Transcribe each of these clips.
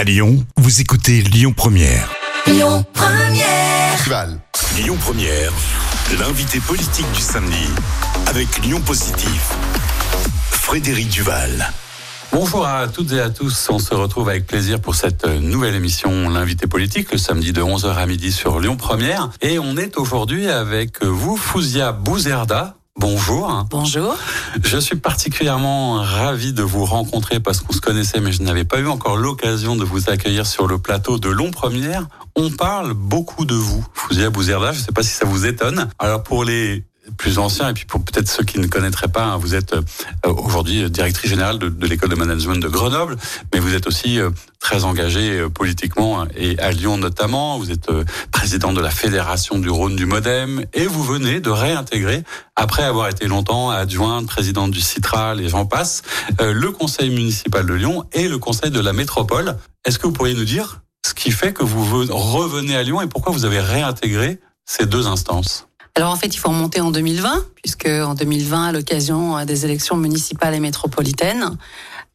À Lyon, vous écoutez Lyon Première. Lyon Première. Lyon Première, l'invité politique du samedi avec Lyon Positif. Frédéric Duval. Bonjour à toutes et à tous. On se retrouve avec plaisir pour cette nouvelle émission L'invité politique le samedi de 11h à midi sur Lyon Première. Et on est aujourd'hui avec vous, Fouzia Bouzerda. Bonjour. Bonjour. Je suis particulièrement ravi de vous rencontrer parce qu'on se connaissait mais je n'avais pas eu encore l'occasion de vous accueillir sur le plateau de Long Première. On parle beaucoup de vous, Fouzia Bouzerda. Je ne sais pas si ça vous étonne. Alors pour les plus anciens et puis pour peut-être ceux qui ne connaîtraient pas, hein, vous êtes euh, aujourd'hui directrice générale de, de l'école de management de Grenoble, mais vous êtes aussi euh, très engagée euh, politiquement et à Lyon notamment. Vous êtes président de la fédération du Rhône du Modem et vous venez de réintégrer, après avoir été longtemps adjointe, présidente du Citral et j'en passe, le conseil municipal de Lyon et le conseil de la métropole. Est-ce que vous pourriez nous dire ce qui fait que vous revenez à Lyon et pourquoi vous avez réintégré ces deux instances? Alors en fait, il faut remonter en 2020, puisque en 2020, à l'occasion des élections municipales et métropolitaines,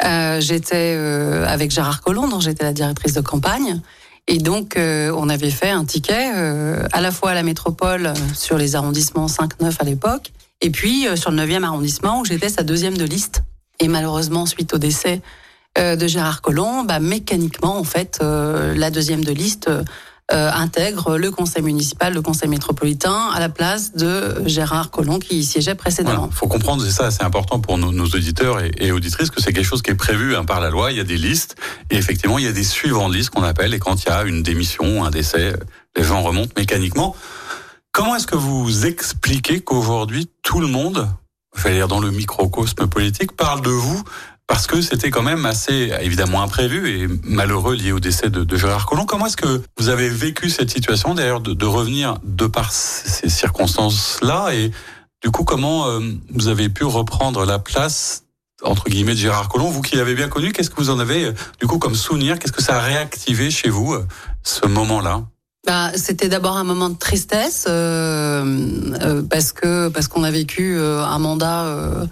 euh, j'étais euh, avec Gérard Collomb, dont j'étais la directrice de campagne. Et donc, euh, on avait fait un ticket euh, à la fois à la métropole sur les arrondissements 5-9 à l'époque, et puis sur le 9e arrondissement, où j'étais sa deuxième de liste. Et malheureusement, suite au décès de Gérard Collomb, bah, mécaniquement, en fait, la deuxième de liste euh, intègre le conseil municipal, le conseil métropolitain à la place de Gérard Collomb qui y siégeait précédemment. Il faut comprendre, c'est ça, c'est important pour nos, auditeurs et, et, auditrices que c'est quelque chose qui est prévu hein, par la loi. Il y a des listes et effectivement il y a des suivants de listes qu'on appelle et quand il y a une démission, un décès, les gens remontent mécaniquement. Comment est-ce que vous expliquez qu'aujourd'hui tout le monde, je vais dire dans le microcosme politique, parle de vous parce que c'était quand même assez évidemment imprévu et malheureux lié au décès de, Gérard Collomb. Comment est-ce que vous avez vécu cette situation d'ailleurs de, de, revenir de par ces circonstances-là et du coup comment euh, vous avez pu reprendre la place entre guillemets de Gérard Collomb, vous qui l'avez bien connu, qu'est-ce que vous en avez euh, du coup comme souvenir? Qu'est-ce que ça a réactivé chez vous euh, ce moment-là? Bah, c'était d'abord un moment de tristesse euh, parce que parce qu'on a vécu un mandat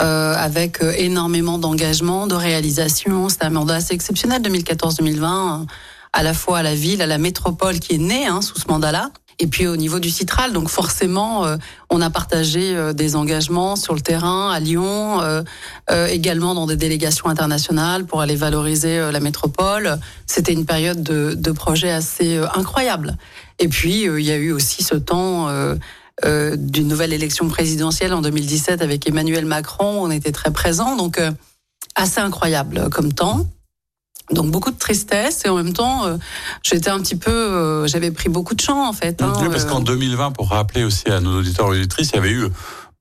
euh, avec euh, énormément d'engagement, de réalisation. C'est un mandat assez exceptionnel, 2014-2020, à la fois à la ville, à la métropole qui est née hein, sous ce mandat-là. Et puis au niveau du Citral, donc forcément, euh, on a partagé des engagements sur le terrain à Lyon, également dans des délégations internationales pour aller valoriser la métropole. C'était une période de, de projet assez incroyable. Et puis il y a eu aussi ce temps euh, d'une nouvelle élection présidentielle en 2017 avec Emmanuel Macron. On était très présents, donc euh, assez incroyable comme temps. Donc beaucoup de tristesse et en même temps, euh, j'étais un petit peu, j'avais pris beaucoup de champ en fait. Hein, oui, parce qu'en 2020, pour rappeler aussi à nos auditeurs et auditrices, il y avait eu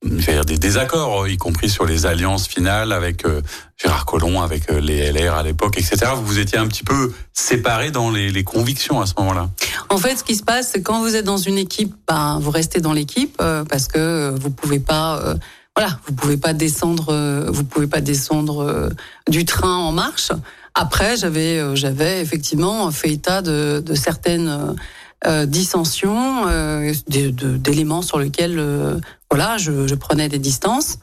des désaccords, y compris sur les alliances finales avec euh, Gérard Collomb, avec euh, les LR à l'époque, etc. Vous vous étiez un petit peu séparés dans les, convictions à ce moment-là. En fait, ce qui se passe, c'est quand vous êtes dans une équipe, ben, vous restez dans l'équipe euh, parce que vous pouvez pas, voilà, vous pouvez pas descendre, vous pouvez pas descendre du train en marche. Après, j'avais, j'avais effectivement fait état de, certaines euh, dissensions, euh, d'éléments sur lesquels euh, voilà, je, je, prenais des distances.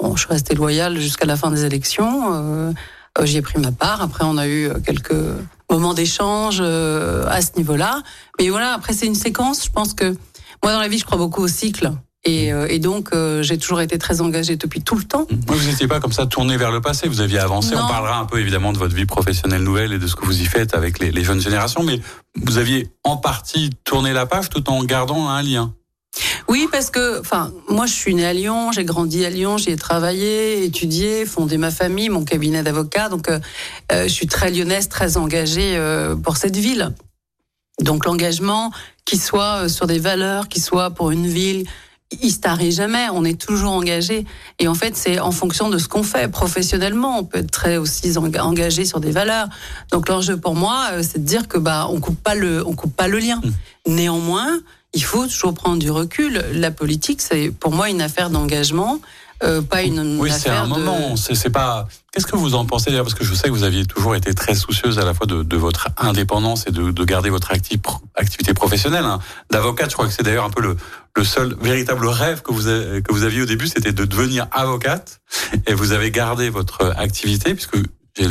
Bon, je restée loyale jusqu'à la fin des élections. Euh, euh, J'y ai pris ma part. Après, on a eu quelques moments d'échange à ce niveau-là. Mais voilà, après, c'est une séquence. Je pense que moi, dans la vie, je crois beaucoup au cycle. Et, euh, et, donc, euh, j'ai toujours été très engagée depuis tout le temps. vous n'étiez pas comme ça tourné vers le passé, vous aviez avancé. On parlera un peu évidemment de votre vie professionnelle nouvelle et de ce que vous y faites avec les, les jeunes générations, mais vous aviez en partie tourné la page tout en gardant un lien. Oui, parce que, enfin, moi, je suis née à Lyon, j'ai grandi à Lyon, j'y ai travaillé, étudié, fondé ma famille, mon cabinet d'avocat. Donc, euh, euh je suis très lyonnaise, très engagée euh, pour cette ville. Donc, l'engagement, qui soit sur des valeurs, qui soit pour une ville, il se tarit jamais, on est toujours engagé. Et en fait, c'est en fonction de ce qu'on fait professionnellement. On peut être très aussi engagé sur des valeurs. Donc l'enjeu pour moi, euh, c'est de dire que bah on coupe pas le, on coupe pas le lien. Mmh. Néanmoins, il faut toujours prendre du recul. La politique, c'est pour moi une affaire d'engagement. Euh, pas une, oui, c'est un moment. C'est pas. Qu'est-ce que vous en pensez d'ailleurs? Parce que je sais que vous aviez toujours été très soucieuse à la fois de, de votre indépendance et de, de garder votre activité professionnelle. Hein. D'avocate, je crois que c'est d'ailleurs un peu le, le seul véritable rêve que vous, que vous aviez au début, c'était de devenir avocate. Et vous avez gardé votre activité puisque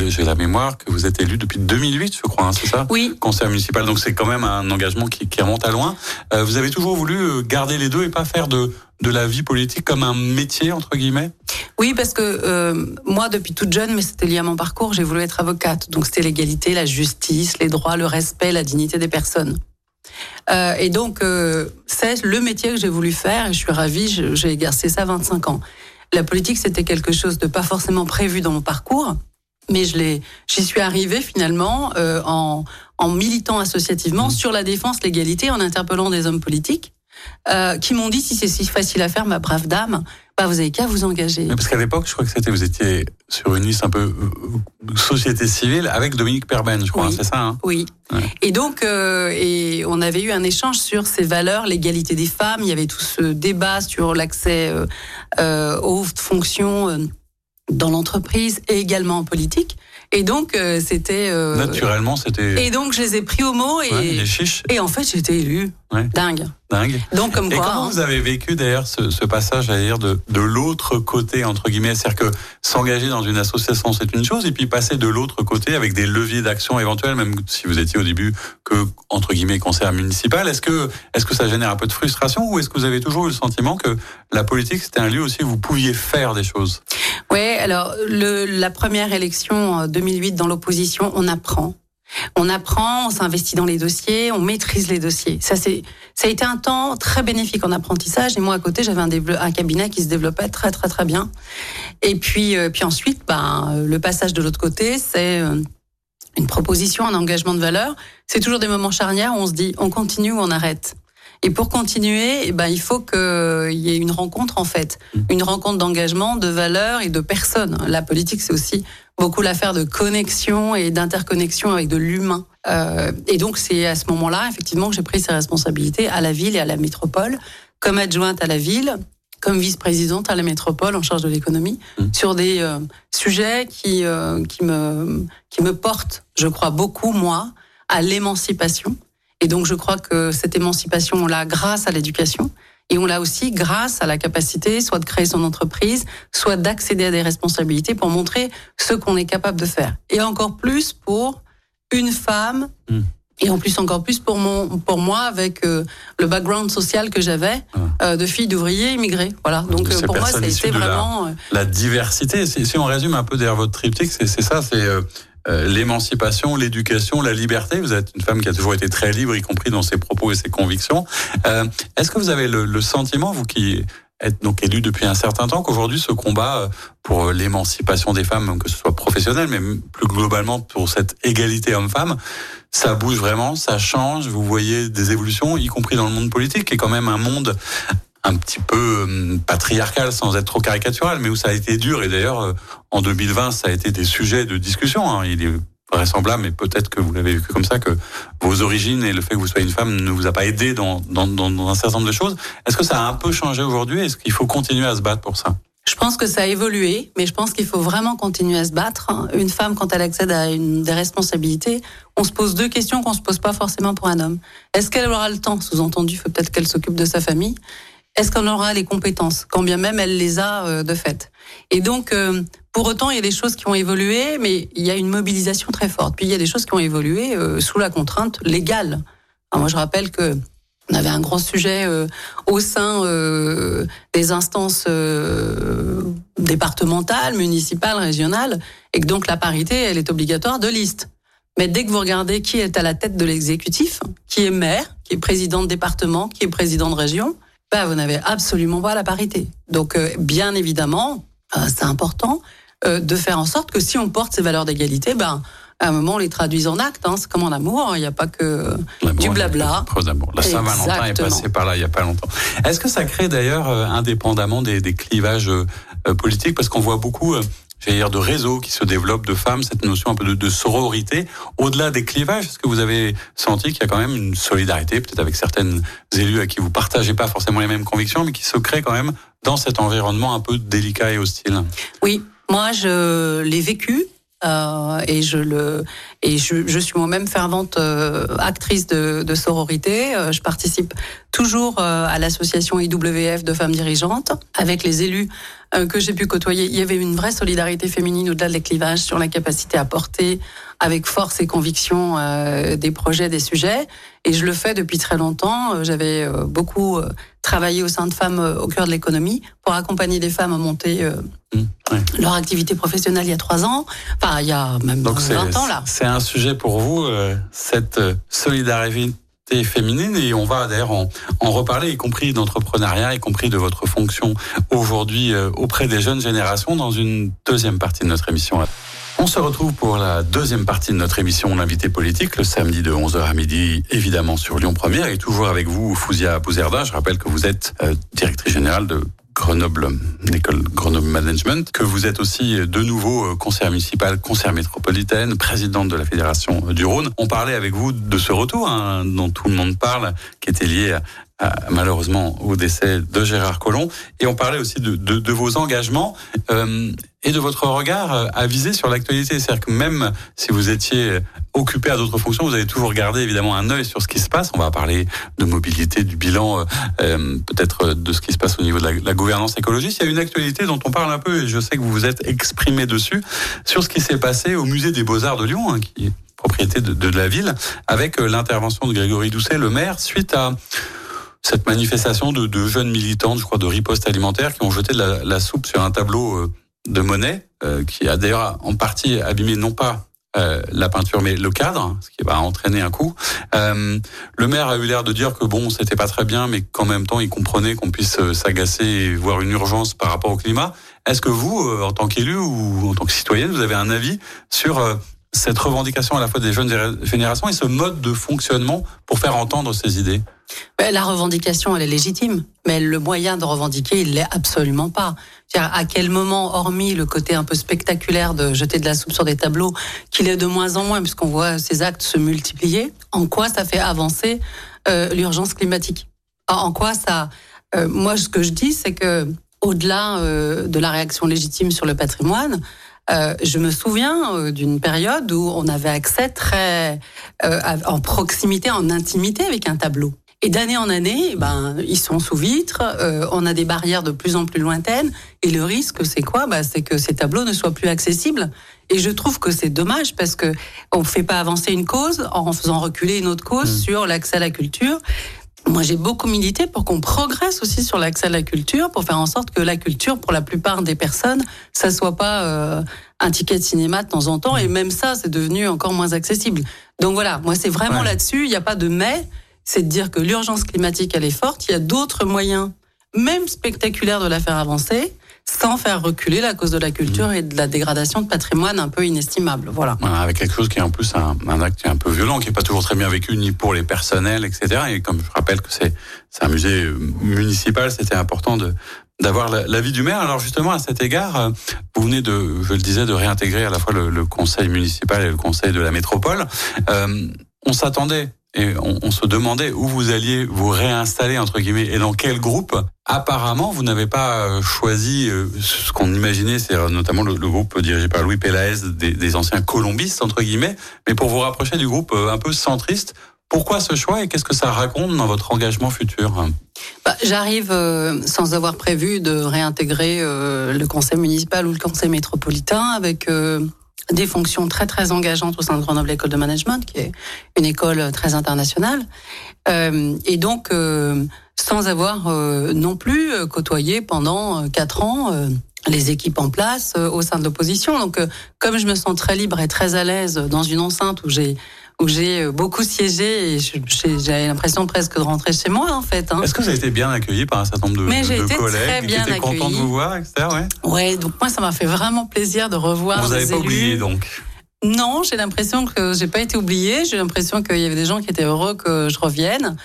j'ai la mémoire que vous êtes élu depuis 2008, je crois, hein, c'est ça? Oui. Conseil municipal, donc c'est quand même un engagement qui, qui remonte à loin. Euh, vous avez toujours voulu euh, garder les deux et pas faire de, de la vie politique comme un métier, entre guillemets? Oui, parce que euh, moi, depuis toute jeune, mais c'était lié à mon parcours, j'ai voulu être avocate. Donc c'était l'égalité, la justice, les droits, le respect, la dignité des personnes. Euh, et donc, c'est le métier que j'ai voulu faire et je suis ravie, j'ai exercé ça 25 ans. La politique, c'était quelque chose de pas forcément prévu dans mon parcours mais je l'ai, j'y suis arrivée finalement euh, en, en militant associativement mmh. sur la défense, l'égalité, en interpellant des hommes politiques euh, qui m'ont dit si c'est si facile à faire, ma brave dame, bah vous avez qu'à vous engager. parce qu'à l'époque, je crois que c'était vous étiez sur une liste un peu euh, société civile avec Dominique Perben, je crois, c'est ça hein? Oui. Et donc, euh, et on avait eu un échange sur ces valeurs, l'égalité des femmes. Il y avait tout ce débat sur l'accès aux fonctions dans l'entreprise et également en politique. Et donc, euh, c'était. Euh, Naturellement, c'était. Et donc, je les ai pris au mot et. les chiches. Et en fait, j'étais Dingue. Dingue. Donc, comme et quoi. comment hein. vous avez vécu d'ailleurs ce, ce, passage, à dire, de, de l'autre côté, entre guillemets? C'est-à-dire que s'engager dans une association, c'est une chose, et puis passer de l'autre côté avec des leviers d'action éventuels, même si vous étiez au début que, entre guillemets, conseiller municipal, est-ce que, est-ce que ça génère un peu de frustration ou est-ce que vous avez toujours eu le sentiment que la politique, c'était un lieu aussi où vous pouviez faire des choses? Oui, alors, le, la première élection en 2008 dans l'opposition, on apprend. On apprend, on s'investit dans les dossiers, on maîtrise les dossiers. Ça, c'est, ça a été un temps très bénéfique en apprentissage. Et moi, à côté, j'avais un, un cabinet qui se développait très, très, très bien. Et puis, euh, puis ensuite, ben, le passage de l'autre côté, c'est euh, une proposition, un engagement de valeur. C'est toujours des moments charnières où on se dit, on continue ou on arrête. Et pour continuer, eh ben, il faut qu'il y ait une rencontre, en fait. Mmh. Une rencontre d'engagement, de valeurs et de personnes. La politique, c'est aussi beaucoup l'affaire de connexion et d'interconnexion avec de l'humain. Euh, et donc c'est à ce moment-là, effectivement, que j'ai pris ces responsabilités à la ville et à la métropole, comme adjointe à la ville, comme vice-présidente à la métropole en charge de l'économie, mmh. sur des euh, sujets qui euh, qui me qui me portent, je crois beaucoup moi, à l'émancipation. Et donc je crois que cette émancipation, on l'a grâce à l'éducation. Et on l'a aussi grâce à la capacité soit de créer son entreprise, soit d'accéder à des responsabilités pour montrer ce qu'on est capable de faire. Et encore plus pour une femme. Mmh. Et en plus, encore plus pour mon, pour moi, avec euh, le background social que j'avais euh, de fille d'ouvriers immigrés. Voilà. Donc euh, pour moi, ça a été vraiment la, la diversité. Si, si, on résume un peu derrière votre triptyque, c'est ça. C'est euh, euh, l'émancipation, l'éducation, la liberté. Vous êtes une femme qui a toujours été très libre, y compris dans ses propos et ses convictions. Euh, Est-ce que vous avez le, le, sentiment, vous qui êtes donc élu depuis un certain temps, qu'aujourd'hui ce combat euh, pour l'émancipation des femmes, que ce soit professionnel, mais plus globalement pour cette égalité homme-femme, ça bouge vraiment, ça change, vous voyez des évolutions, y compris dans le monde politique, qui est quand même un monde un petit peu hum, patriarcal sans être trop caricatural, mais où ça a été dur. Et d'ailleurs, euh, en 2020, ça a été des sujets de discussion. Hein. Il est vraisemblable, mais peut-être que vous l'avez vécu comme ça, que vos origines et le fait que vous soyez une femme ne vous a pas aidé dans, un certain nombre de choses. Est-ce que ça a un peu changé aujourd'hui? Est-ce qu'il faut continuer à se battre pour ça? Je pense que ça a évolué, mais je pense qu'il faut vraiment continuer à se battre. Une femme, quand elle accède à des responsabilités, on se pose deux questions qu'on se pose pas forcément pour un homme. Est-ce qu'elle aura le temps? Sous-entendu, il faut peut-être qu'elle s'occupe de sa famille est-ce qu'on aura les compétences, quand bien même elle les a euh, de fait. Et donc, euh, pour autant, il y a des choses qui ont évolué, mais il y a une mobilisation très forte. Puis il y a des choses qui ont évolué euh, sous la contrainte légale. Moi, je rappelle que on avait un grand sujet au sein des instances départementales, municipales, régionales, et que donc la parité, elle est obligatoire de liste. Mais dès que vous regardez qui est à la tête de l'exécutif, qui est maire, qui est président de département, qui est président de région, ben, vous n'avez absolument pas la parité. Donc, euh, bien évidemment, euh, c'est important euh, de faire en sorte que si on porte ces valeurs d'égalité, ben, à un moment, on les traduise en actes. Hein. C'est comme en amour, il n'y a pas que du blabla. La Saint-Valentin est passée par là il n'y a pas longtemps. Est-ce que ça crée d'ailleurs, indépendamment des, des clivages politiques, parce qu'on voit beaucoup j'allais dire, de réseaux qui se développent, de femmes, cette notion un peu de, de sororité. Au-delà des clivages, est-ce que vous avez senti qu'il y a quand même une solidarité, peut-être avec certaines élus à qui vous partagez pas forcément les mêmes convictions, mais qui se crée quand même dans cet environnement un peu délicat et hostile? Oui, moi je l'ai vécu. Euh, et je le Et je, je suis moi-même fervente euh, actrice de, de sororité. Euh, je participe toujours euh, à l'association IWF de femmes dirigeantes avec les élus que j'ai pu côtoyer. Il y avait une vraie solidarité féminine au-delà des clivages sur la capacité à porter avec force et conviction des projets, des sujets. Et je le fais depuis très longtemps. J'avais beaucoup travaillé au sein de femmes au cœur de l'économie pour accompagner des femmes à monter mmh, leur activité professionnelle il y a trois ans. Enfin, il y a même Donc 20 ans là. C'est un sujet pour vous, euh, cette solidarité féminine et on va d'ailleurs en, en, reparler, y compris d'entrepreneuriat, y compris de votre fonction aujourd'hui euh, auprès des jeunes générations dans une deuxième partie de notre émission. On se retrouve pour la deuxième partie de notre émission L'invité politique, le samedi de 11h à midi, évidemment sur Lyon Première, et toujours avec vous, Fouzia Bouzerda. Je rappelle que vous êtes euh, directrice générale de Grenoble, l'école Grenoble Management, que vous êtes aussi de nouveau euh, conseiller municipal, conseillère métropolitaine, présidente de la Fédération du Rhône. On parlait avec vous de ce retour hein, dont tout le monde parle, qui était lié malheureusement au décès de Gérard Collomb. Et on parlait aussi de, de, de vos engagements euh, et de votre regard euh, avisé sur l'actualité. C'est-à-dire que même si vous étiez occupé à d'autres fonctions, vous avez toujours gardé évidemment un œil sur ce qui se passe. On va parler de mobilité, du bilan, euh, euh peut-être de ce qui se passe au niveau de la, gouvernance écologiste. Il y a une actualité dont on parle un peu, et je sais que vous vous êtes exprimé dessus, sur ce qui s'est passé au musée des Beaux-Arts de Lyon, hein, qui est propriété de, la ville, avec euh, l'intervention de Grégory Doucet, le maire, suite à cette manifestation de, de, jeunes militantes, je crois, de riposte alimentaire, qui ont jeté de la, la soupe sur un tableau euh, de Monet, euh, qui a d'ailleurs en partie abîmé non pas euh, la peinture, mais le cadre, ce qui va entraîner un coup. Euh, le maire a eu l'air de dire que bon, c'était pas très bien, mais qu'en même temps, il comprenait qu'on puisse s'agacer et voir une urgence par rapport au climat. Est-ce que vous, en tant qu'élu ou en tant que citoyenne, vous avez un avis sur cette revendication à la fois des jeunes générations et ce mode de fonctionnement pour faire entendre ces idées La revendication, elle est légitime, mais le moyen de revendiquer, il l'est absolument pas. À quel moment, hormis le côté un peu spectaculaire de jeter de la soupe sur des tableaux, qu'il est de moins en moins, puisqu'on voit ces actes se multiplier, en quoi ça fait avancer euh, l'urgence climatique? En quoi ça... Euh, moi, ce que je dis, c'est que au-delà euh, de la réaction légitime sur le patrimoine, euh, je me souviens euh, d'une période où on avait accès très euh, en proximité, en intimité avec un tableau. Et d'année en année, ben ils sont sous vitre. on a des barrières de plus en plus lointaines. Et le risque, c'est quoi? Ben, c'est que ces tableaux ne soient plus accessibles. Et je trouve que c'est dommage parce que on fait pas avancer une cause en faisant reculer une autre cause mmh. sur l'accès à la culture. Moi, j'ai beaucoup milité pour qu'on progresse aussi sur l'accès à la culture, pour faire en sorte que la culture, pour la plupart des personnes, ça soit pas euh, un ticket de cinéma de temps en temps. Et même ça, c'est devenu encore moins accessible. Donc voilà, moi, c'est vraiment là-dessus. Il n'y a pas de mais. C'est de dire que l'urgence climatique, elle est forte. Il y a d'autres moyens, même spectaculaires, de la faire avancer sans faire reculer la cause de la culture et de la dégradation de patrimoine un peu inestimable. Voilà. avec quelque chose qui est en plus un, acte un peu violent, qui n'est pas toujours très bien vécu ni pour les personnels, etc. Et comme je rappelle que c'est un musée municipal, c'était important de d'avoir l'avis du maire. Alors justement, à cet égard, euh, vous venez de, je le disais, de réintégrer à la fois le, le conseil municipal et le conseil de la métropole. Euh, on s'attendait et on, se demandait où vous alliez vous réinstaller entre guillemets et dans quel groupe. Apparemment, vous n'avez pas euh, choisi euh, ce qu'on imaginait, c'est euh, notamment le, groupe dirigé par Louis Pélaez, des, anciens colombistes entre guillemets, mais pour vous rapprocher du groupe un peu centriste. Pourquoi ce choix et qu'est-ce que ça raconte dans votre engagement futur? Bah, J'arrive sans avoir prévu de réintégrer le conseil municipal ou le conseil métropolitain avec des fonctions très très engageantes au sein de Grenoble École de Management, qui est une école très internationale, euh, et donc euh, sans avoir euh, non plus côtoyé pendant quatre ans les équipes en place au sein de l'opposition. Donc, comme je me sens très libre et très à l'aise dans une enceinte où j'ai où j'ai euh, beaucoup siégé et j'avais l'impression presque de rentrer chez moi en fait. Hein. Est-ce que vous avez été bien accueilli par un certain nombre de, Mais de collègues très bien qui étaient contents de vous voir, etc. Ouais. ouais, donc moi ça m'a fait vraiment plaisir de revoir. Vous n'avez pas oublié donc non, j'ai l'impression que j'ai pas été oubliée. J'ai l'impression qu'il y avait des gens qui étaient heureux que je revienne,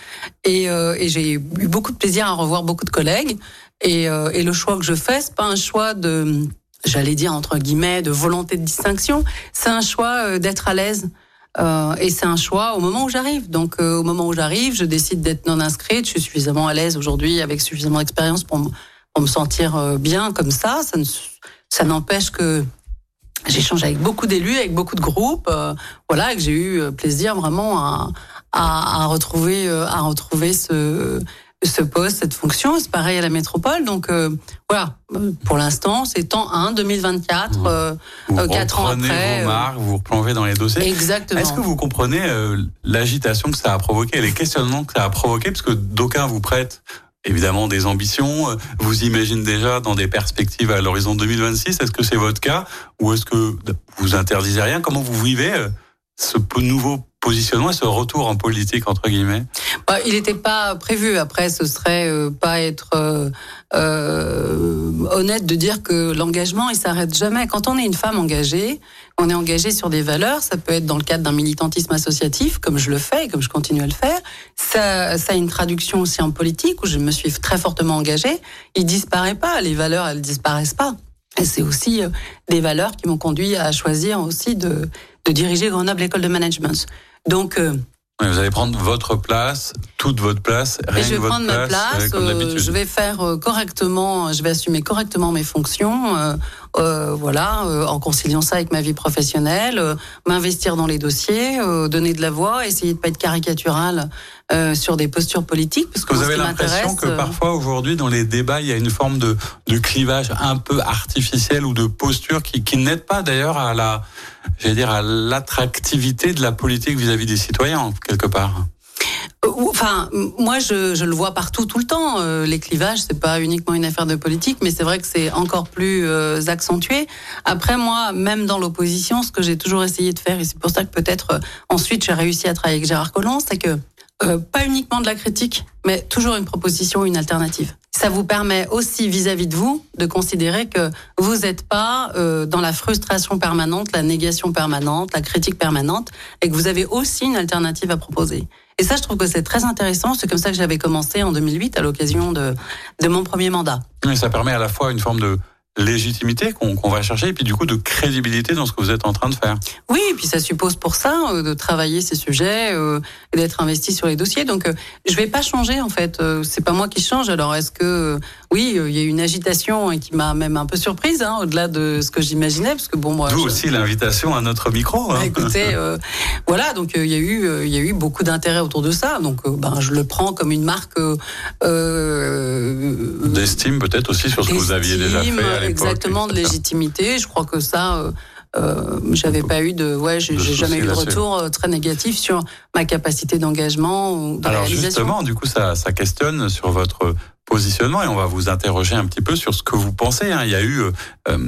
et, euh, et j'ai eu beaucoup de plaisir à revoir beaucoup de collègues. Et, euh, et le choix que je fais, c'est pas un choix de, j'allais dire entre guillemets, de volonté de distinction. C'est un choix d'être à l'aise. Euh, et c'est un choix au moment où j'arrive. Donc euh, au moment où j'arrive, je décide d'être non inscrite. Je suis suffisamment à l'aise aujourd'hui avec suffisamment d'expérience pour, pour, me sentir euh, bien comme ça. Ça, n'empêche que J'échange avec beaucoup d'élus, avec beaucoup de groupes, voilà, que j'ai eu plaisir vraiment à, à retrouver, à retrouver ce ce poste, cette fonction. C'est pareil à la métropole. Donc euh, voilà, pour l'instant, c'est temps 1, 2024, euh, 4 ans après. Vos marques, vous replongez dans les dossiers. Exactement. Est-ce que vous comprenez euh, l'agitation que ça a provoqué, les questionnements que ça a provoqué, parce que d'aucuns vous prêtent évidemment des ambitions, euh, vous imaginez déjà dans des perspectives à l'horizon 2026. Est-ce que c'est votre cas? Ou est-ce que vous interdisez rien? Comment vous vivez ce nouveau positionnement ce retour en politique entre guillemets bah, Il n'était pas prévu. Après, ce serait euh, pas être euh, euh, honnête de dire que l'engagement il s'arrête jamais. Quand on est une femme engagée, on est engagé sur des valeurs. Ça peut être dans le cadre d'un militantisme associatif, comme je le fais et comme je continue à le faire. Ça, ça a une traduction aussi en politique où je me suis très fortement engagée. Il disparaît pas. Les valeurs, elles disparaissent pas. Et c'est aussi des valeurs qui m'ont conduit à choisir aussi de, de diriger Grenoble École de Management. Donc euh, vous allez prendre votre place, toute votre place. Rien je vais prendre ma place. Euh, je vais faire euh, correctement, je vais assumer correctement mes fonctions. Voilà, en conciliant ça avec ma vie professionnelle, m'investir dans les dossiers, donner de la voix, essayer de pas être caricatural euh, sur des postures politiques. Parce que vous avez l'impression que parfois aujourd'hui dans les débats il y a une forme de, de clivage un peu artificiel ou de posture qui, qui n'aide pas d'ailleurs à la, j'allais dire à l'attractivité de la politique vis-à-vis des citoyens quelque part? Euh, enfin, moi, je, je, le vois partout, tout le temps. Euh, les clivages, c'est pas uniquement une affaire de politique, mais c'est vrai que c'est encore plus accentué. Après, moi, même dans l'opposition, ce que j'ai toujours essayé de faire, et c'est pour ça que peut-être ensuite j'ai réussi à travailler avec Gérard Collomb, c'est que euh, pas uniquement de la critique, mais toujours une proposition, une alternative. Ça vous permet aussi vis-à-vis de vous de considérer que vous n'êtes pas euh, dans la frustration permanente, la négation permanente, la critique permanente, et que vous avez aussi une alternative à proposer. Et ça, je trouve que c'est très intéressant. C'est comme ça que j'avais commencé en 2008 à l'occasion de, de mon premier mandat. Ça permet à la fois une forme de légitimité qu'on va chercher et puis du coup de crédibilité dans ce que vous êtes en train de faire. Oui, et puis ça suppose pour ça euh, de travailler ces sujets euh, et d'être investi sur les dossiers. Donc euh, je vais pas changer en fait. c'est pas moi qui change. Alors est-ce que oui, il y a eu une agitation hein, qui m'a même un peu surprise hein, au-delà de ce que j'imaginais parce que bon moi. Vous aussi l'invitation à notre micro. Hein. Bah, écoutez, voilà donc il y a eu il y a eu beaucoup d'intérêt autour de ça. Donc ben je le prends comme une marque d'estime peut-être aussi sur ce que vous aviez déjà fait exactement de légitimité. Je crois que ça. Euh, euh j'avais pas eu de ouais j'ai jamais eu de retour euh, très négatif sur ma capacité d'engagement ou de alors justement du coup ça ça questionne sur votre positionnement et on va vous interroger un petit peu sur ce que vous pensez hein. il y a eu euh,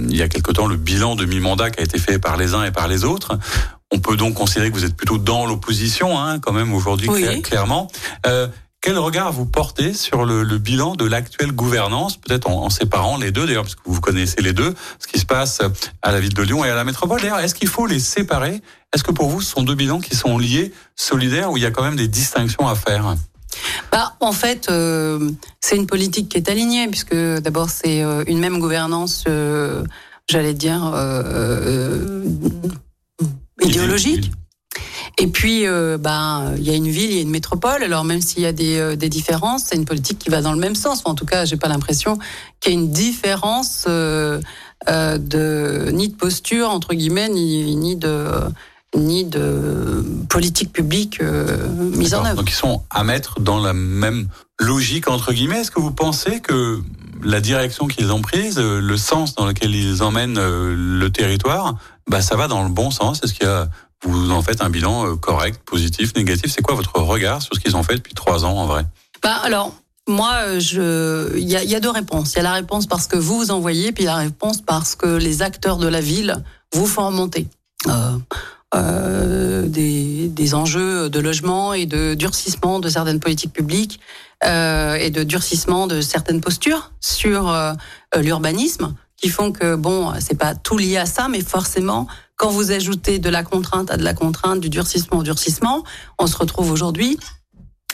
il y a quelque temps le bilan de mi-mandat qui a été fait par les uns et par les autres on peut donc considérer que vous êtes plutôt dans l'opposition hein, quand même aujourd'hui clairement euh, quel regard vous portez sur le, bilan de l'actuelle gouvernance, peut-être en, séparant les deux d'ailleurs, parce que vous connaissez les deux, ce qui se passe à la ville de Lyon et à la métropole. D'ailleurs, est-ce qu'il faut les séparer? Est-ce que pour vous, ce sont deux bilans qui sont liés, solidaires, ou il y a quand même des distinctions à faire? Bah, en fait, euh, c'est une politique qui est alignée, puisque d'abord c'est euh, une même gouvernance, euh, j'allais dire, idéologique. Et puis, euh, ben, il y a une ville, il y a une métropole. Alors même s'il y a des, euh, des différences, c'est une politique qui va dans le même sens. en tout cas, j'ai pas l'impression qu'il y ait une différence euh, euh, de ni de posture entre guillemets, ni, ni de ni de politique publique euh, mise en œuvre. Donc ils sont à mettre dans la même logique entre guillemets. Est-ce que vous pensez que la direction qu'ils ont prise, le sens dans lequel ils emmènent le territoire, bah ça va dans le bon sens? Est-ce qu'il y a vous en faites un bilan euh, correct, positif, négatif. C'est quoi votre regard sur ce qu'ils ont fait depuis trois ans en vrai bah, Alors, moi, euh, je, il y a, deux réponses. Il y a la réponse parce que vous vous envoyez, puis la réponse parce que les acteurs de la ville vous font remonter. Euh, des, des, enjeux de logement et de durcissement de certaines politiques publiques et de durcissement de certaines postures sur l'urbanisme qui font que bon, c'est pas tout lié à ça, mais forcément quand vous ajoutez de la contrainte à de la contrainte, du durcissement au durcissement, on se retrouve aujourd'hui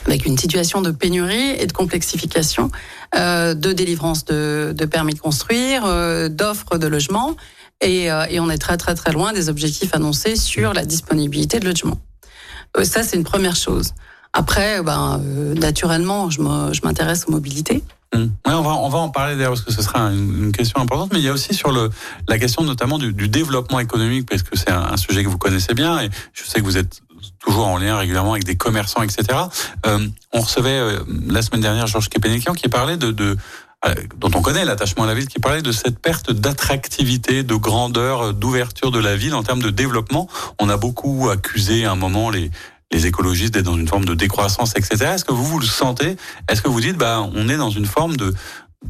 avec une situation de pénurie et de complexification euh, de délivrance de, permis de construire, euh, d'offres de logement, et, euh, et, on est très très très loin des objectifs annoncés sur la disponibilité de logement. Euh, ça, c'est une première chose. Après, ben, naturellement, je m'intéresse aux mobilités. Mmh. on, va, on va en parler d'ailleurs parce que ce sera une, question importante, mais il y a aussi sur le, la question notamment du, développement économique, parce que c'est un, sujet que vous connaissez bien et je sais que vous êtes toujours en lien régulièrement avec des commerçants, etc. Euh, on recevait euh, la semaine dernière Georges Kepenekian qui parlait de, de euh, dont on connaît l'attachement à la ville, qui parlait de cette perte d'attractivité, de grandeur, d'ouverture de la ville en termes de développement. On a beaucoup accusé à un moment les, les écologistes d'être dans une forme de décroissance, etc. Est-ce que vous vous le sentez? Est-ce que vous dites, bah, on est dans une forme de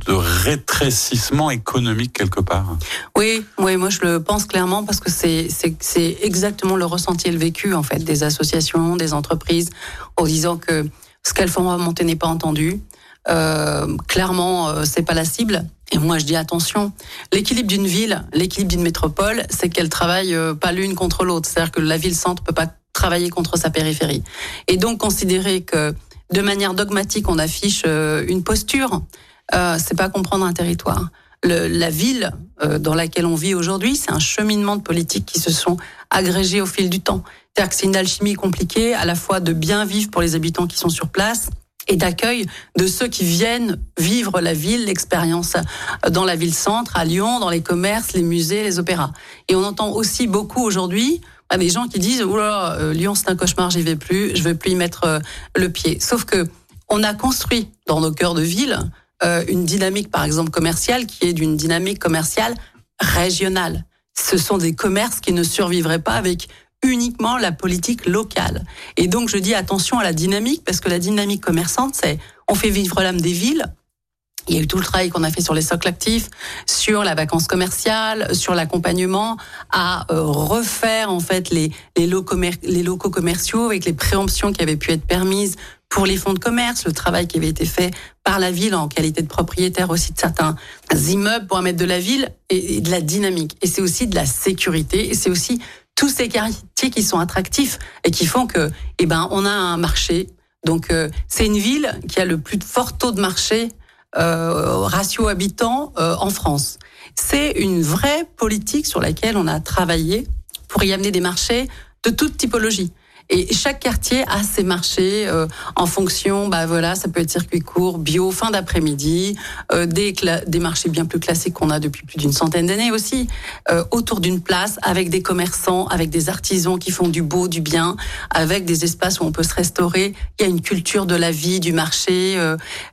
de rétrécissement économique quelque part? Oui, oui, moi je le pense clairement parce que c'est c'est exactement le ressenti et le vécu en fait des associations, des entreprises, en disant que ce qu'elles font remonter n'est pas entendu. Euh, clairement, euh, c'est pas la cible. Et moi, je dis attention. L'équilibre d'une ville, l'équilibre d'une métropole, c'est qu'elle travaille euh, pas l'une contre l'autre. C'est-à-dire que la ville-centre peut pas travailler contre sa périphérie. Et donc considérer que de manière dogmatique on affiche euh, une posture, euh, c'est pas comprendre un territoire. Le, la ville euh, dans laquelle on vit aujourd'hui, c'est un cheminement de politiques qui se sont agrégés au fil du temps. C'est-à-dire que c'est une alchimie compliquée, à la fois de bien vivre pour les habitants qui sont sur place et d'accueil de ceux qui viennent vivre la ville, l'expérience dans la ville-centre, à Lyon, dans les commerces, les musées, les opéras. Et on entend aussi beaucoup aujourd'hui à des gens qui disent oula euh, Lyon c'est un cauchemar, j'y vais plus, je veux plus y mettre euh, le pied. Sauf que on a construit dans nos cœurs de ville euh, une dynamique par exemple commerciale qui est d'une dynamique commerciale régionale. Ce sont des commerces qui ne survivraient pas avec uniquement la politique locale. Et donc je dis attention à la dynamique parce que la dynamique commerçante c'est on fait vivre l'âme des villes il y a eu tout le travail qu'on a fait sur les socles actifs, sur la vacance commerciale, sur l'accompagnement, à euh, refaire en fait les, les, locaux, les locaux commerciaux avec les préemptions qui avaient pu être permises pour les fonds de commerce, le travail qui avait été fait par la ville en qualité de propriétaire aussi de certains immeubles pour mettre de la ville et, de la dynamique. Et c'est aussi de la sécurité et c'est aussi tous ces quartiers qui sont attractifs et qui font que, eh ben, on a un marché. Donc, euh, c'est une ville qui a le plus fort taux de marché ratio habitants euh, en France. C'est une vraie politique sur laquelle on a travaillé pour y amener des marchés de toute typologie. Et chaque quartier a ses marchés euh, en fonction, bah voilà, ça peut être circuit court, bio, fin d'après-midi, euh, des, des marchés bien plus classiques qu'on a depuis plus d'une centaine d'années aussi, euh, autour d'une place, avec des commerçants, avec des artisans qui font du beau, du bien, avec des espaces où on peut se restaurer. Il y a une culture de la vie, du marché,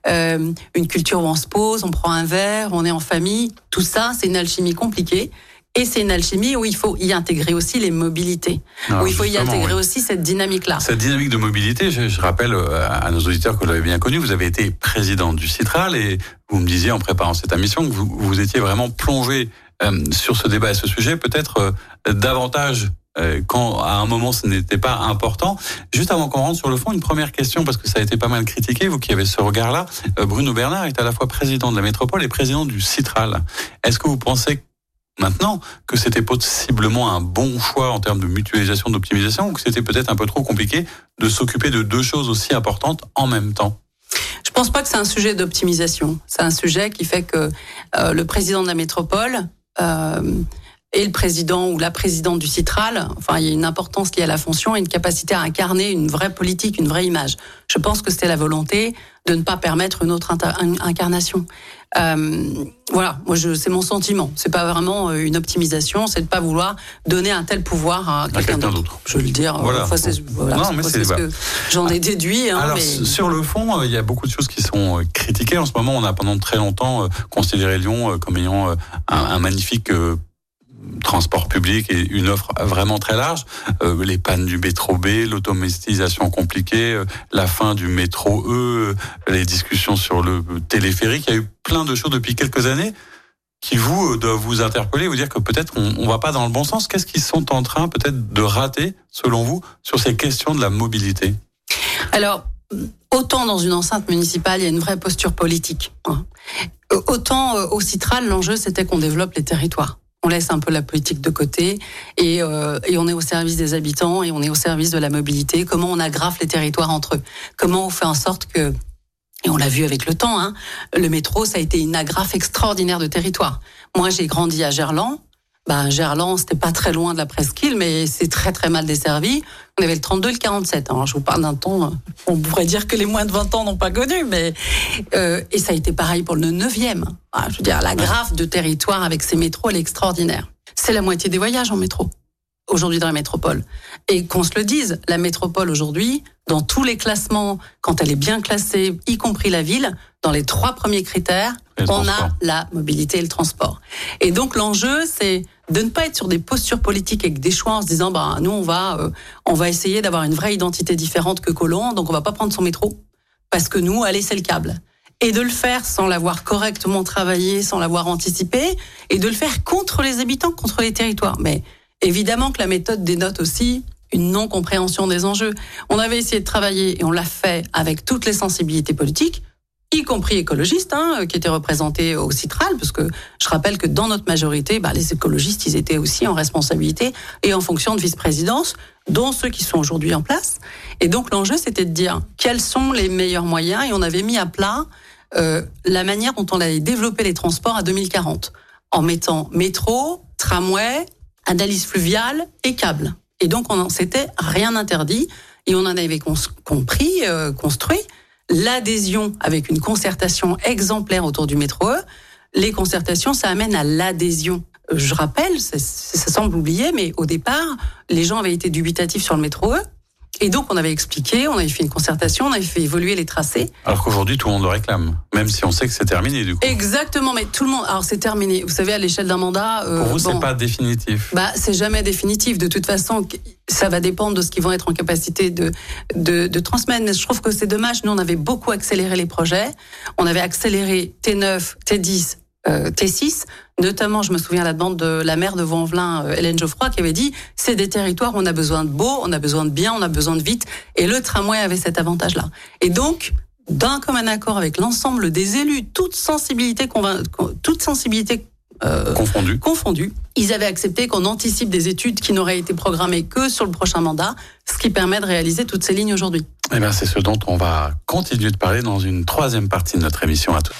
une culture où on se pose, on prend un verre, on est en famille. Tout ça, c'est une alchimie compliquée. Et c'est une alchimie où il faut y intégrer aussi les mobilités, où il faut y intégrer aussi cette dynamique-là. Cette dynamique de mobilité, je, rappelle euh, à nos auditeurs que vous l'avez bien connu, vous avez été président du Citral et vous me disiez en préparant cette émission que vous, vous étiez vraiment plongé euh, sur ce débat et ce sujet, peut-être euh, davantage quand à un moment ce n'était pas important. Juste avant qu'on rentre sur le fond, une première question parce que ça a été pas mal critiqué, vous qui avez ce regard-là. Bruno Bernard est à la fois président de la métropole et président du Citral. Est-ce que vous pensez maintenant que c'était possiblement un bon choix en termes de mutualisation, d'optimisation, ou que c'était peut-être un peu trop compliqué de s'occuper de deux choses aussi importantes en même temps? Je pense pas que c'est un sujet d'optimisation. C'est un sujet qui fait que euh, le président de la métropole euh, et le président ou la présidente du Citral, enfin, il y a une importance liée à la fonction et une capacité à incarner une vraie politique, une vraie image. Je pense que c'était la volonté de ne pas permettre une autre incarnation. Euh, voilà, moi c'est mon sentiment. C'est pas vraiment euh, une optimisation, c'est de pas vouloir donner un tel pouvoir à quelqu'un, d'autre. Je veux le dire. Voilà. c'est, ce que j'en ai déduit. Hein, Alors sur le fond, euh, il y a beaucoup de choses qui sont critiquées en ce moment. On a pendant très longtemps considéré Lyon comme ayant un, un magnifique transport public et une offre vraiment très large. Euh, les pannes du métro B, l'automatisation compliquée, euh, la fin du métro E, les discussions sur le téléphérique. Il y a eu plein de choses depuis quelques années qui vous euh, doivent vous interpeller, vous dire que peut-être on, on va pas dans le bon sens. Qu'est-ce qu'ils sont en train peut-être de rater, selon vous, sur ces questions de la mobilité? Alors, autant dans une enceinte municipale, il y a une vraie posture politique. Hein. Autant au Citral, l'enjeu c'était qu'on développe les territoires on laisse un peu la politique de côté et, euh, et, on est au service des habitants et on est au service de la mobilité. Comment on agrafe les territoires entre eux? Comment on fait en sorte que et on l'a vu avec le temps, hein, le métro, ça a été une agrafe extraordinaire de territoire. Moi, j'ai grandi à Gerland. Bah, Gerland, c'était pas très loin de la presqu'île, mais c'est très très mal desservi. On avait le 32 et le 47. Alors, je vous parle d'un temps, on pourrait dire que les moins de 20 ans n'ont pas connu, mais euh, et ça a été pareil pour le 9e. Ah, je veux dire, la graphe de territoire avec ces métros, elle est extraordinaire. C'est la moitié des voyages en métro aujourd'hui dans la métropole. Et qu'on se le dise, la métropole aujourd'hui, dans tous les classements, quand elle est bien classée, y compris la ville, dans les trois premiers critères, on a la mobilité et le transport. Et donc l'enjeu, c'est de ne pas être sur des postures politiques avec des choix en se disant, bah nous on va, euh, on va essayer d'avoir une vraie identité différente que Colomb, donc on va pas prendre son métro parce que nous, allez, c'est le câble et de le faire sans l'avoir correctement travaillé, sans l'avoir anticipé, et de le faire contre les habitants, contre les territoires. Mais Évidemment que la méthode dénote aussi une non-compréhension des enjeux. On avait essayé de travailler et on l'a fait avec toutes les sensibilités politiques, y compris écologistes, hein, qui étaient représentés au Citral, parce que je rappelle que dans notre majorité, bah, les écologistes, ils étaient aussi en responsabilité et en fonction de vice-présidence, dont ceux qui sont aujourd'hui en place. Et donc l'enjeu, c'était de dire quels sont les meilleurs moyens, et on avait mis à plat euh, la manière dont on allait développer les transports à 2040, en mettant métro, tramway, analyse fluviale et câble. Et donc, on s'était rien interdit et on en avait compris, euh, construit l'adhésion avec une concertation exemplaire autour du métro E. Les concertations, ça amène à l'adhésion. Je rappelle, ça, semble oublié, mais au départ, les gens avaient été dubitatifs sur le métro E. Et donc, on avait expliqué, on avait fait une concertation, on avait fait évoluer les tracés. Alors qu'aujourd'hui, tout le monde le réclame, même si on sait que c'est terminé du coup. Exactement, mais tout le monde. Alors, c'est terminé. Vous savez, à l'échelle d'un mandat. Euh, Pour vous, c'est pas définitif. Bah, c'est jamais définitif. De toute façon, ça va dépendre de ce qu'ils vont être en capacité de, de, de transmettre. Mais je trouve que c'est dommage. Nous, on avait beaucoup accéléré les projets. On avait accéléré T9, T10, euh, T6. Notamment, je me souviens la bande de la maire de Vanvelin, euh, Hélène Geoffroy, qui avait dit c'est des territoires où on a besoin de beau, on a besoin de bien, on a besoin de vite. Et le tramway avait cet avantage-là. Et donc, d'un commun accord avec l'ensemble des élus, toute sensibilité, toute sensibilité euh, confondue. Ils avaient accepté qu'on anticipe des études qui n'auraient été programmées que sur le prochain mandat, ce qui permet de réaliser toutes ces lignes aujourd'hui. Eh bien, c'est ce dont on va continuer de parler dans une troisième partie de notre émission à tous.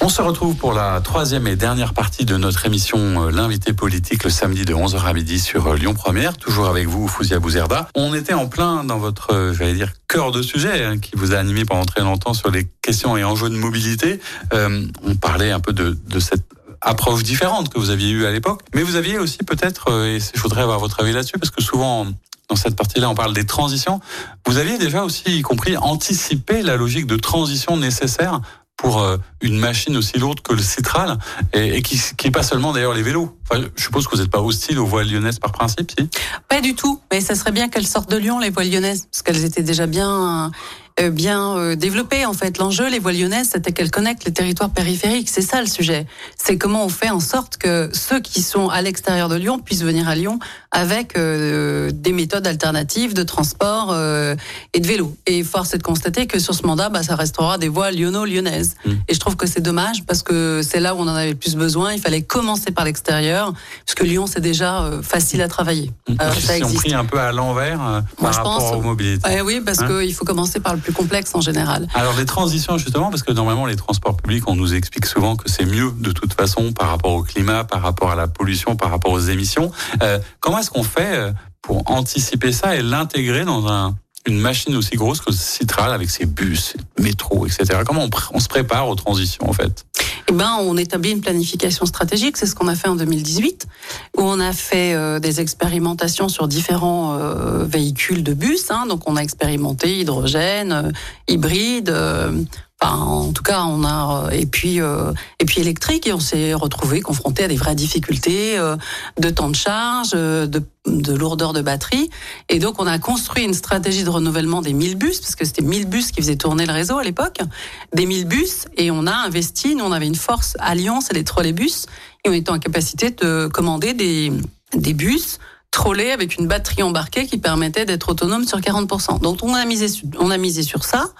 On se retrouve pour la troisième et dernière partie de notre émission euh, L'invité politique le samedi de 11h à midi sur euh, Lyon Première, toujours avec vous Fouzia Bouzerda. On était en plein dans votre, euh, j'allais dire, cœur de sujet hein, qui vous a animé pendant très longtemps sur les questions et enjeux de mobilité. on parlait un peu de, de cette approche différente que vous aviez eue à l'époque, mais vous aviez aussi peut-être, et je voudrais avoir votre avis là-dessus, parce que souvent dans cette partie-là, on parle des transitions. Vous aviez déjà aussi, y compris, anticipé la logique de transition nécessaire pour euh, une machine aussi lourde que le Citral et, qui, qui pas seulement d'ailleurs les vélos. Je suppose que vous n'êtes pas hostile aux voiles lyonnaises par principe, si? Pas du tout, mais ça serait bien qu'elles sortent de Lyon, les voiles lyonnaises, parce qu'elles étaient déjà bien euh, bien euh. En fait, l'enjeu, les voies lyonnaises, c'était qu'elles connectent les territoires périphériques. C'est ça le sujet. C'est comment on fait en sorte que ceux qui sont à l'extérieur de Lyon puissent venir à Lyon avec euh, des méthodes alternatives de transport et de vélo. Et force est de constater que sur ce mandat, bah, ça restera des voies lyonno-lyonnaises. Mmh. Et je trouve que c'est dommage parce que c'est là où on en avait le plus besoin. Il fallait commencer par l'extérieur, parce que Lyon, c'est déjà facile à travailler. Mmh. ça existe. pris un peu à l'envers par rapport pense, aux mobilités. oui, parce hein qu'il faut commencer par le plus complexe en général. Alors les transitions justement, parce que normalement les transports publics, on nous explique souvent que c'est mieux de toute façon par rapport au climat, par rapport à la pollution, par rapport aux émissions. Euh, comment est-ce qu'on fait euh, pour anticiper ça et l'intégrer dans un, une machine aussi grosse que Citral avec ses bus, métro, etc. Comment on, se prépare aux transitions en fait? Eh ben, on établit une planification stratégique. C'est ce qu'on a fait en 2018, où on a fait euh, des expérimentations sur différents euh, véhicules de bus. Hein. Donc, on a expérimenté hydrogène, hybride, en tout cas, on a et puis euh, et puis électrique et on s'est retrouvé confronté à des vraies difficultés euh, de temps de charge, euh, de, de, lourdeur de batterie. Et donc, on a construit une stratégie de renouvellement des 1000 bus parce que c'était 1000 bus qui faisaient tourner le réseau à l'époque, des 1000 bus et on a investi. Nous, on avait une force alliance et les trolleybus et on était en capacité de commander des des bus trolley avec une batterie embarquée qui permettait d'être autonome sur 40%. Donc on a misé, on a misé sur ça.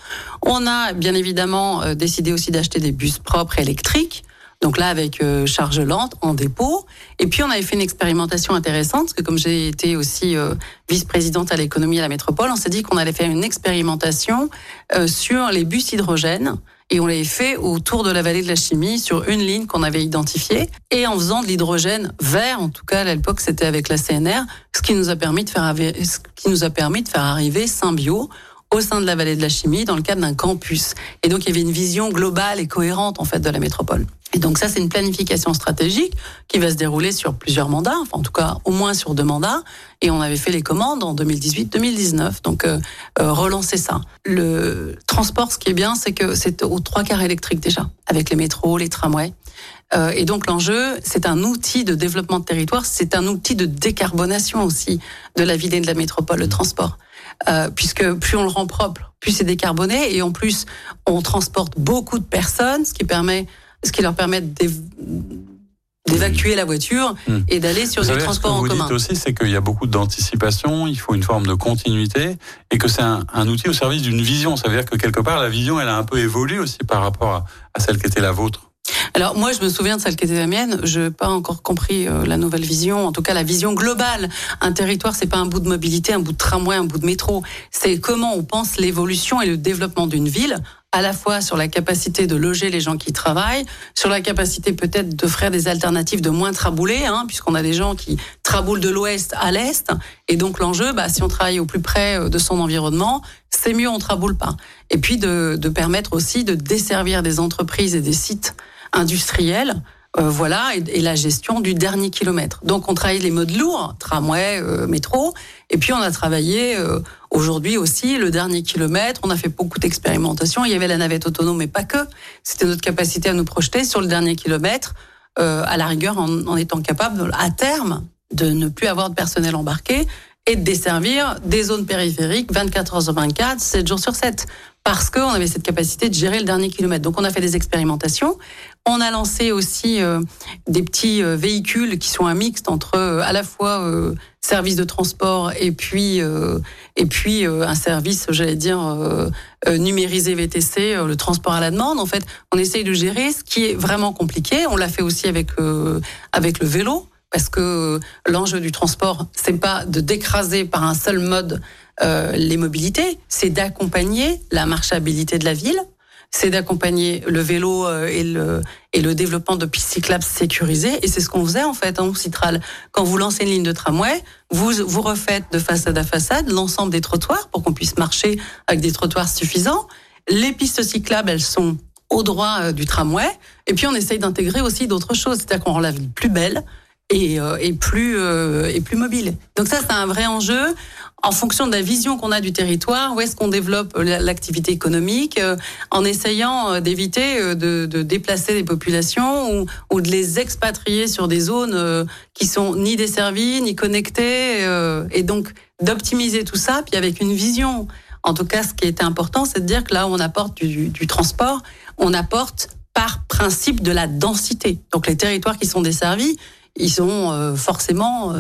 On a bien évidemment euh, décidé aussi d'acheter des bus propres électriques. Donc là, avec euh, charge lente en dépôt. Et puis, on avait fait une expérimentation intéressante, parce que comme j'ai été aussi euh, vice-présidente à l'économie à la métropole, on s'est dit qu'on allait faire une expérimentation sur les bus hydrogène et on l'avait fait autour de la vallée de la chimie sur une ligne qu'on avait identifiée et en faisant de l'hydrogène vert, en tout cas à l'époque c'était avec la CNR, ce qui nous a permis de faire, ce qui nous a permis de faire arriver Symbio au sein de la vallée de la chimie dans le cadre d'un campus. Et donc il y avait une vision globale et cohérente en fait de la métropole. Et donc ça, c'est une planification stratégique qui va se dérouler sur plusieurs mandats, enfin en tout cas au moins sur deux mandats. Et on avait fait les commandes en 2018-2019. Donc euh, euh, relancer ça. Le transport, ce qui est bien, c'est que c'est aux trois quarts électriques déjà, avec les métros, les tramways. Euh, et donc l'enjeu, c'est un outil de développement de territoire, c'est un outil de décarbonation aussi de la ville et de la métropole, le transport. Euh, puisque plus on le rend propre, plus c'est décarboné, et en plus on transporte beaucoup de personnes, ce qui permet, ce qui leur permet d'évacuer la voiture mmh. et d'aller sur des transports en commun. Ce que vous dites aussi, c'est qu'il y a beaucoup d'anticipation, il faut une forme de continuité, et que c'est un, outil au service d'une vision. Ça veut dire que quelque part, la vision, elle a un peu évolué aussi par rapport à celle qui était la vôtre. Alors moi, je me souviens de celle qui était la mienne. Je n'ai pas encore compris euh, la nouvelle vision, en tout cas la vision globale. Un territoire, c'est pas un bout de mobilité, un bout de tramway, un bout de métro. C'est comment on pense l'évolution et le développement d'une ville à la fois sur la capacité de loger les gens qui travaillent, sur la capacité peut-être d'offrir des alternatives de moins trabouler, hein, puisqu'on a des gens qui traboulent de l'ouest à l'est, et donc l'enjeu, bah, si on travaille au plus près euh, de son environnement, c'est mieux, on traboule pas. Et puis de, de permettre aussi de desservir des entreprises et des sites industrielle. Euh, voilà, et, la gestion du dernier kilomètre. Donc on travaille les modes lourds, tramway, euh, métro, et puis on a travaillé euh, aujourd'hui aussi le dernier kilomètre. On a fait beaucoup d'expérimentations. Il y avait la navette autonome, mais pas que. C'était notre capacité à nous projeter sur le dernier kilomètre, à la rigueur en, en étant capable, à terme, de ne plus avoir de personnel embarqué et de desservir des zones périphériques 24 heures sur 24, 7 jours sur 7 parce qu'on avait cette capacité de gérer le dernier kilomètre. Donc on a fait des expérimentations. On a lancé aussi euh, des petits euh, véhicules qui sont un mixte entre euh, à la fois service de transport et puis et puis un service, j'allais dire numérisé VTC, le transport à la demande. En fait, on essaye de gérer ce qui est vraiment compliqué. On l'a fait aussi avec avec le vélo parce que l'enjeu du transport, c'est pas de d'écraser par un seul mode euh, les mobilités, c'est d'accompagner la marchabilité de la ville, c'est d'accompagner le vélo euh, et le, développement de pistes cyclables sécurisées. Et c'est ce qu'on faisait en fait en Citral. Quand vous lancez une ligne de tramway, vous, vous refaites de façade à façade l'ensemble des trottoirs pour qu'on puisse marcher avec des trottoirs suffisants. Les pistes cyclables, elles sont au droit euh, du tramway. Et puis on essaye d'intégrer aussi d'autres choses, c'est-à-dire qu'on rend la ville plus belle, et, et plus et plus mobile. Donc ça c'est un vrai enjeu en fonction de la vision qu'on a du territoire, où est-ce qu'on développe l'activité économique, euh, en essayant euh, d'éviter euh, de, déplacer des populations ou, de les expatrier sur des zones qui sont ni desservies, ni connectées, et donc d'optimiser tout ça, puis avec une vision. En tout cas, ce qui était important, c'est de dire que là où on apporte du transport, on apporte par principe de la densité. Donc les territoires qui sont desservis, ils sont forcément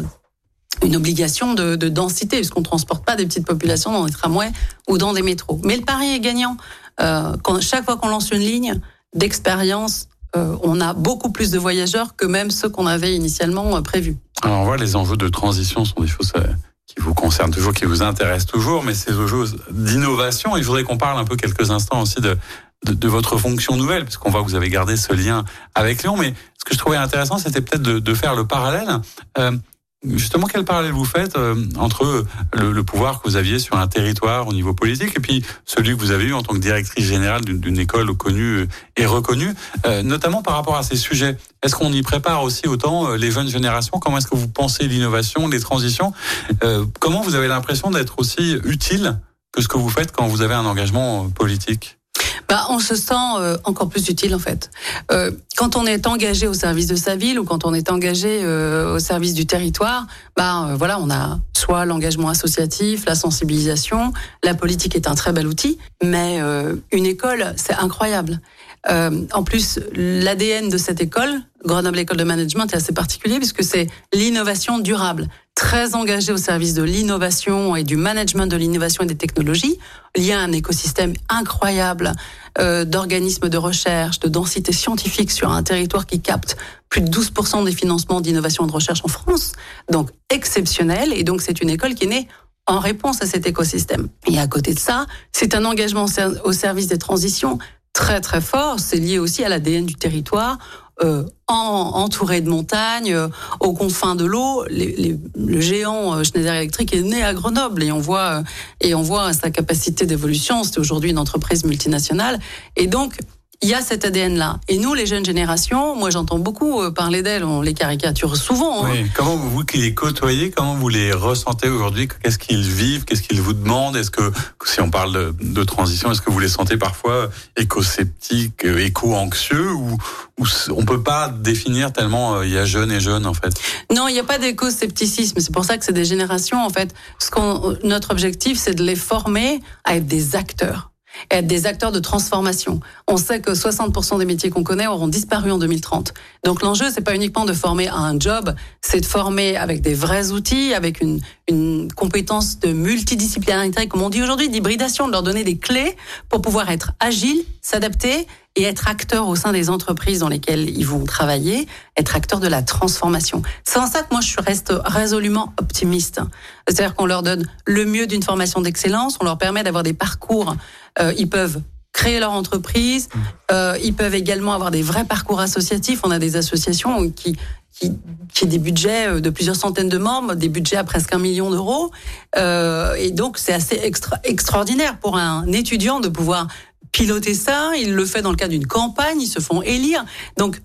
une obligation de, densité, puisqu'on ne transporte pas des petites populations dans des tramways ou dans des métros. Mais le pari est gagnant. Euh, chaque fois qu'on lance une ligne d'expérience, euh, on a beaucoup plus de voyageurs que même ceux qu'on avait initialement euh, prévus. Alors on voit les enjeux de transition sont des choses qui vous concernent toujours, qui vous intéressent toujours, mais ces enjeux d'innovation, il faudrait qu'on parle un peu quelques instants aussi de, de, votre fonction nouvelle, parce qu'on voit que vous avez gardé ce lien avec Lyon, mais ce que je trouvais intéressant, c'était peut-être de, de, faire le parallèle. Justement, quel parallèle vous faites euh, entre le, pouvoir que vous aviez sur un territoire au niveau politique et puis celui que vous avez eu en tant que directrice générale d'une école connue et reconnue, euh, notamment par rapport à ces sujets? Est-ce qu'on y prépare aussi autant euh, les jeunes générations? Comment est-ce que vous pensez l'innovation, les transitions? Comment vous avez l'impression d'être aussi utile que ce que vous faites quand vous avez un engagement politique? Bah, on se sent euh, encore plus utile en fait. Euh, quand on est engagé au service de sa ville ou quand on est engagé euh, au service du territoire, bah voilà, on a soit l'engagement associatif, la sensibilisation, la politique est un très bel outil, mais une école, c'est incroyable. En plus, l'ADN de cette école, Grenoble École de Management, est assez particulier puisque c'est l'innovation durable très engagé au service de l'innovation et du management de l'innovation et des technologies. Il y a un écosystème incroyable euh, d'organismes de recherche, de densité scientifique sur un territoire qui capte plus de 12% des financements d'innovation et de recherche en France. Donc exceptionnel. Et donc c'est une école qui est née en réponse à cet écosystème. Et à côté de ça, c'est un engagement au service des transitions très très fort. C'est lié aussi à l'ADN du territoire. Euh, en, entouré de montagnes, euh, aux confins de l'eau. le géant euh, Schneider Electric est né à Grenoble et on voit et on voit sa capacité d'évolution. C'est aujourd'hui une entreprise multinationale et donc il y a cet ADN-là. Et nous, les jeunes générations, moi j'entends beaucoup euh, parler d'elles, on les caricature souvent. Hein. Oui. Comment vous, qui les côtoyez, comment vous les ressentez aujourd'hui? Qu'est-ce qu'ils vivent? Qu'est-ce qu'ils vous demandent? Est-ce que, si on parle de, transition, est-ce que vous les sentez parfois éco-sceptiques, euh, éco-anxieux ou, ou on peut pas définir tellement euh, il y a jeunes et jeunes en fait? Non, il n'y a pas d'éco-scepticisme. C'est pour ça que c'est des générations en fait. Ce qu'on, notre objectif, c'est de les former à être des acteurs être des acteurs de transformation. On sait que 60% des métiers qu'on connaît auront disparu en 2030. Donc l'enjeu, c'est pas uniquement de former à un job, c'est de former avec des vrais outils, avec une, une compétence de multidisciplinarité, comme on dit aujourd'hui, d'hybridation, de leur donner des clés pour pouvoir être agiles, s'adapter et être acteurs au sein des entreprises dans lesquelles ils vont travailler, être acteurs de la transformation. C'est en ça que moi je reste résolument optimiste. C'est-à-dire qu'on leur donne le mieux d'une formation d'excellence, on leur permet d'avoir des parcours euh, ils peuvent créer leur entreprise. Euh, ils peuvent également avoir des vrais parcours associatifs. On a des associations qui qui, qui des budgets euh, de plusieurs centaines de membres, des budgets à presque un million d'euros. Euh, et donc, c'est assez extra, extraordinaire pour un étudiant de pouvoir piloter ça. Il le fait dans le cadre d'une campagne, ils se font élire. Donc,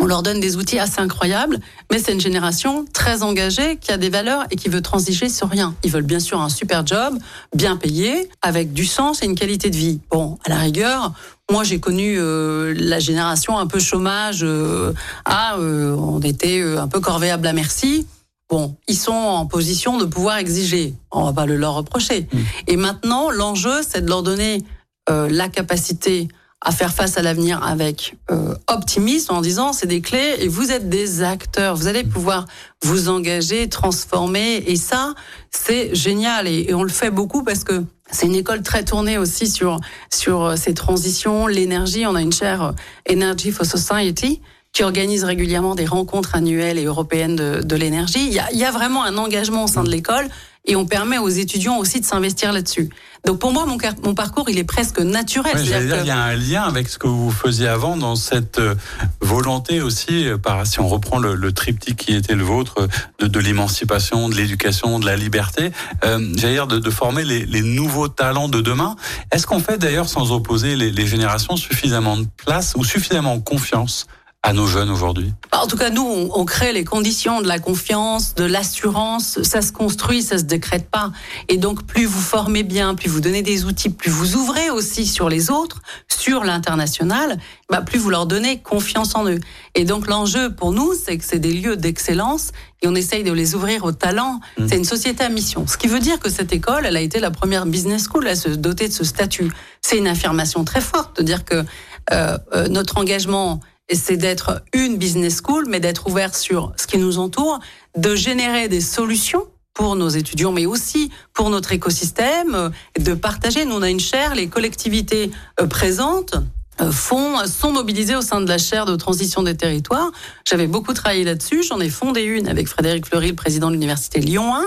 on leur donne des outils assez incroyables, mais c'est une génération très engagée qui a des valeurs et qui veut transiger sur rien. Ils veulent bien sûr un super job, bien payé, avec du sens et une qualité de vie. Bon, à la rigueur, moi j'ai connu euh, la génération un peu chômage, euh, ah, euh, on était un peu corvéable à merci. Bon, ils sont en position de pouvoir exiger. On va pas le leur reprocher. Mmh. Et maintenant, l'enjeu, c'est de leur donner la capacité à faire face à l'avenir avec euh, optimisme en disant c'est des clés et vous êtes des acteurs, vous allez pouvoir vous engager, transformer et ça c'est génial et, on le fait beaucoup parce que c'est une école très tournée aussi sur sur euh, ces transitions, l'énergie. On a une chaire euh, Energy for Society qui organise régulièrement des rencontres annuelles et européennes de, de l'énergie. Il y, a, il y a vraiment un engagement au sein de l'école et on permet aux étudiants aussi de s'investir là-dessus. Donc pour moi, mon, mon, parcours, il est presque naturel. Il y a un lien avec ce que vous faisiez avant dans cette euh, volonté aussi, euh, par, si on reprend le, le triptyque qui était le vôtre, de, de l'émancipation, de l'éducation, de la liberté, euh, j'allais dire de, de former les, les, nouveaux talents de demain. Est-ce qu'on fait d'ailleurs, sans opposer les, les générations, suffisamment de place ou suffisamment confiance à nos jeunes aujourd'hui? En tout cas, nous, on, crée les conditions de la confiance, de l'assurance. Ça se construit, ça se décrète pas. Et donc, plus vous formez bien, plus vous donnez des outils, plus vous ouvrez aussi sur les autres, sur l'international, bah, plus vous leur donnez confiance en eux. Et donc, l'enjeu pour nous, c'est que c'est des lieux d'excellence et on essaye de les ouvrir au talent. Mmh. C'est une société à mission. Ce qui veut dire que cette école, elle a été la première business school à se doter de ce statut. C'est une affirmation très forte de dire que euh, euh, notre engagement c'est d'être une business school, mais d'être ouvert sur ce qui nous entoure, de générer des solutions pour nos étudiants, mais aussi pour notre écosystème, de partager. Nous, on a une chaire, les collectivités euh, présentes euh, font, sont mobilisés au sein de la chaire de transition des territoires. J'avais beaucoup travaillé là-dessus. J'en ai fondé une avec Frédéric Fleury, le président de l'université Lyon 1,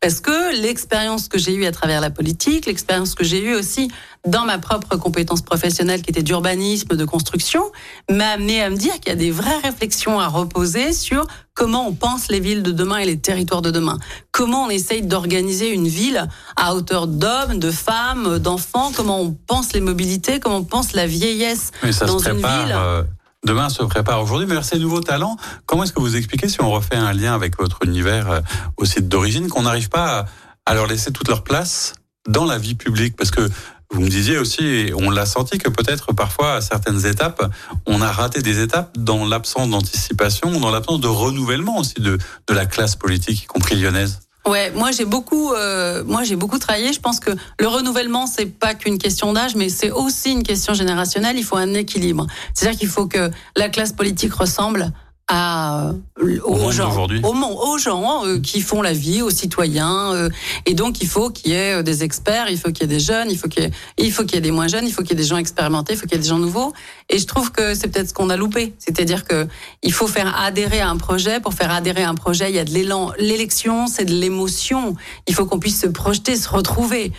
parce que l'expérience que j'ai eue à travers la politique, l'expérience que j'ai eue aussi dans ma propre compétence professionnelle qui était d'urbanisme, de construction, m'a amené à me dire qu'il y a des vraies réflexions à reposer sur comment on pense les villes de demain et les territoires de demain. Comment on essaye d'organiser une ville à hauteur d'hommes, de femmes, d'enfants, comment on pense les mobilités, comment on pense la vieillesse dans une ville. Euh, demain se prépare aujourd'hui, mais vers ces nouveaux talents, comment est-ce que vous expliquez, si on refait un lien avec votre univers euh, aussi d'origine, qu'on n'arrive pas à leur laisser toute leur place dans la vie publique? Parce que vous me disiez aussi, on l'a senti, que peut-être parfois à certaines étapes, on a raté des étapes dans l'absence d'anticipation, dans l'absence de renouvellement aussi de, de la classe politique, y compris lyonnaise. Ouais, moi j'ai beaucoup, euh, moi j'ai beaucoup travaillé. Je pense que le renouvellement c'est pas qu'une question d'âge, mais c'est aussi une question générationnelle. Il faut un équilibre. C'est-à-dire qu'il faut que la classe politique ressemble à euh, aux, gens, aux, gens euh, qui font la vie, aux citoyens. Euh, et donc, il faut qu'il y ait des experts, il faut qu'il y ait des jeunes, il faut qu'il y ait, il faut qu'il y ait des moins jeunes, il faut qu'il y ait des gens expérimentés, il faut qu'il y ait des gens nouveaux. Et je trouve que c'est peut-être ce qu'on a loupé. C'est-à-dire que il faut faire adhérer à un projet. Pour faire adhérer à un projet, il y a de l'élan. L'élection, c'est de l'émotion. Il faut qu'on puisse se projeter, se retrouver.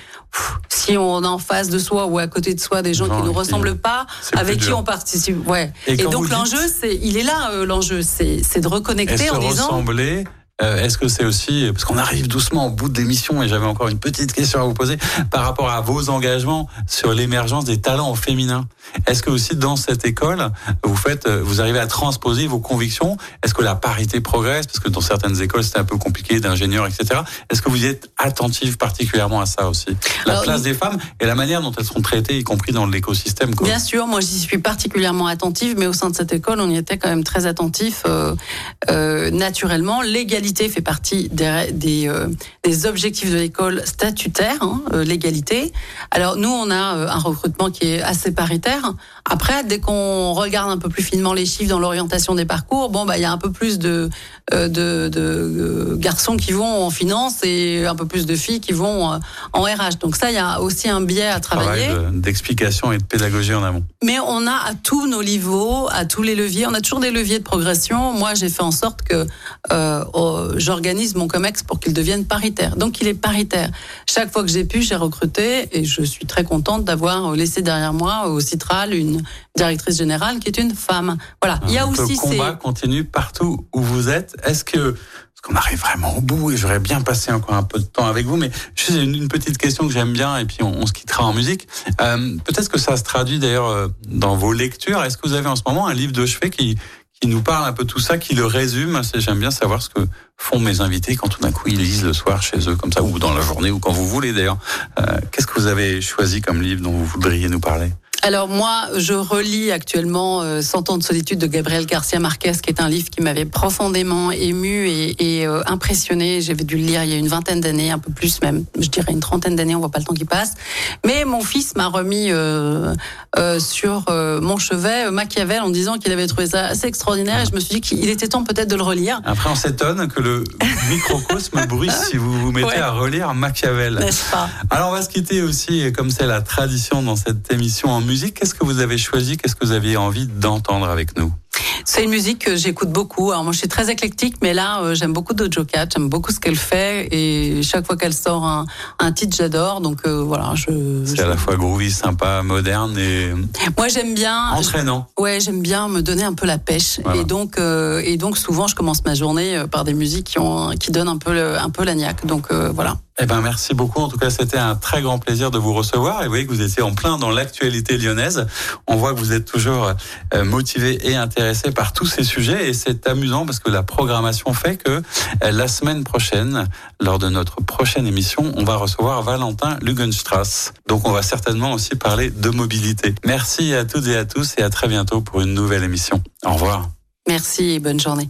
Si on a en face de soi ou à côté de soi des gens qui nous ressemblent pas, avec qui on participe. Ouais. Et, donc l'enjeu, c'est, il est là, euh, l'enjeu, c'est, c'est de reconnecter en disant. Ressembler euh, Est-ce que c'est aussi, parce qu'on arrive doucement au bout de l'émission et j'avais encore une petite question à vous poser par rapport à vos engagements sur l'émergence des talents féminins. Est-ce que aussi dans cette école, vous faites, euh, vous arrivez à transposer vos convictions? Est-ce que la parité progresse? Parce que dans certaines écoles, c'était un peu compliqué d'ingénieurs, etc. Est-ce que vous êtes attentive particulièrement à ça aussi? La place des femmes et la manière dont elles sont traitées, y compris dans l'écosystème. Bien sûr, moi j'y suis particulièrement attentive, mais au sein de cette école, on y était quand même très attentif. Euh, euh, naturellement, l'égalité fait partie des, des, euh, des objectifs de l'école statutaire, hein, euh, l'égalité. Alors nous, on a un recrutement qui est assez paritaire après, dès qu'on regarde un peu plus finement les chiffres dans l'orientation des parcours, bon, bah, il y a un peu plus de, euh, de, de, euh, garçons qui vont en finance et un peu plus de filles qui vont euh, en RH. Donc ça, il y a aussi un biais à travailler. D'explication et de pédagogie en amont. Mais on a à tous nos niveaux, à tous les leviers, on a toujours des leviers de progression. Moi, j'ai fait en sorte que euh, j'organise mon COMEX pour qu'il devienne paritaire. Donc il est paritaire. Chaque fois que j'ai pu, j'ai recruté et je suis très contente d'avoir laissé derrière moi au Citral une directrice générale qui est une femme. Voilà. il y a aussi le combat continue partout où vous êtes. Est-ce que parce qu'on arrive vraiment au bout et j'aurais bien passé encore un peu de temps avec vous, mais juste une, une petite question que j'aime bien et puis on, se quittera en musique. Euh, Peut-être que ça se traduit d'ailleurs euh, dans vos lectures. Est-ce que vous avez en ce moment un livre de chevet qui qui nous parle un peu tout ça, qui le résume? J'aime bien savoir ce que font mes invités quand tout d'un coup ils lisent le soir chez eux comme ça, ou dans la journée, ou quand vous voulez d'ailleurs. Euh, Qu'est-ce que vous avez choisi comme livre dont vous voudriez nous parler? Alors moi, je relis actuellement euh, Cent ans de solitude de Gabriel Garcia Marquez, qui est un livre qui m'avait profondément ému et, et euh, impressionné. J'avais dû le lire il y a une vingtaine d'années, un peu plus même, je dirais une trentaine d'années, on voit pas le temps qui passe. Mais mon fils m'a remis euh, euh sur mon chevet Machiavel en disant qu'il avait trouvé ça assez extraordinaire et je me suis dit qu'il était temps peut-être de le relire. Après, on s'étonne que le microcosme bruisse si vous vous mettez à relire Machiavel. N'est-ce pas Alors on va se quitter aussi, comme c'est la tradition dans cette émission en musique, qu'est-ce que vous avez choisi? Qu'est-ce que vous aviez envie d'entendre avec nous? C'est une musique que j'écoute beaucoup. Alors moi, je suis très éclectique, mais là, euh, j'aime beaucoup Dojo Cat. J'aime beaucoup ce qu'elle fait, et chaque fois qu'elle sort un, un titre, j'adore. Donc euh, voilà, je. C'est à la fois groovy, sympa, moderne et. Moi, j'aime bien. Entraînant. ouais, j'aime bien me donner un peu la pêche, et donc euh, et donc souvent, je commence ma journée par des musiques qui ont qui donnent un peu le, un peu la niaque. Donc voilà. Eh ben merci beaucoup. En tout cas, c'était un très grand plaisir de vous recevoir. Et vous voyez que vous étiez en plein dans l'actualité lyonnaise. On voit que vous êtes toujours motivé et intéressé par tous ces sujets et c'est amusant parce que la programmation fait que euh, la semaine prochaine, lors de notre prochaine émission, on va recevoir Valentin Lugenstrass. Donc on va certainement aussi parler de mobilité. Merci à toutes et à tous et à très bientôt pour une nouvelle émission. Au revoir. Merci et bonne journée.